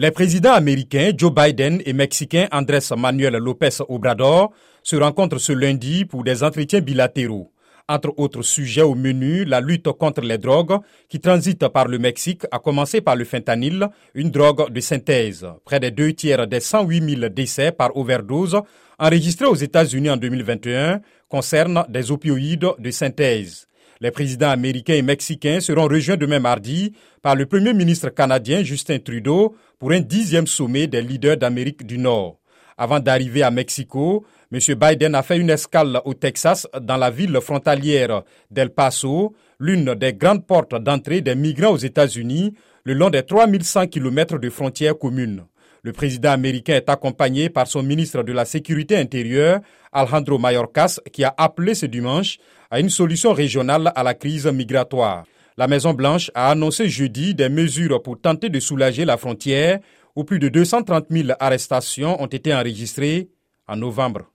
Les présidents américains Joe Biden et mexicain Andrés Manuel López Obrador se rencontrent ce lundi pour des entretiens bilatéraux. Entre autres sujets au menu, la lutte contre les drogues qui transitent par le Mexique, a commencé par le fentanyl, une drogue de synthèse. Près des deux tiers des 108 000 décès par overdose enregistrés aux États-Unis en 2021 concernent des opioïdes de synthèse. Les présidents américains et mexicains seront rejoints demain mardi par le Premier ministre canadien Justin Trudeau pour un dixième sommet des leaders d'Amérique du Nord. Avant d'arriver à Mexico, M. Biden a fait une escale au Texas dans la ville frontalière d'El Paso, l'une des grandes portes d'entrée des migrants aux États-Unis, le long des 3100 km de frontières communes. Le président américain est accompagné par son ministre de la Sécurité intérieure, Alejandro Mayorkas, qui a appelé ce dimanche à une solution régionale à la crise migratoire. La Maison-Blanche a annoncé jeudi des mesures pour tenter de soulager la frontière, où plus de 230 000 arrestations ont été enregistrées en novembre.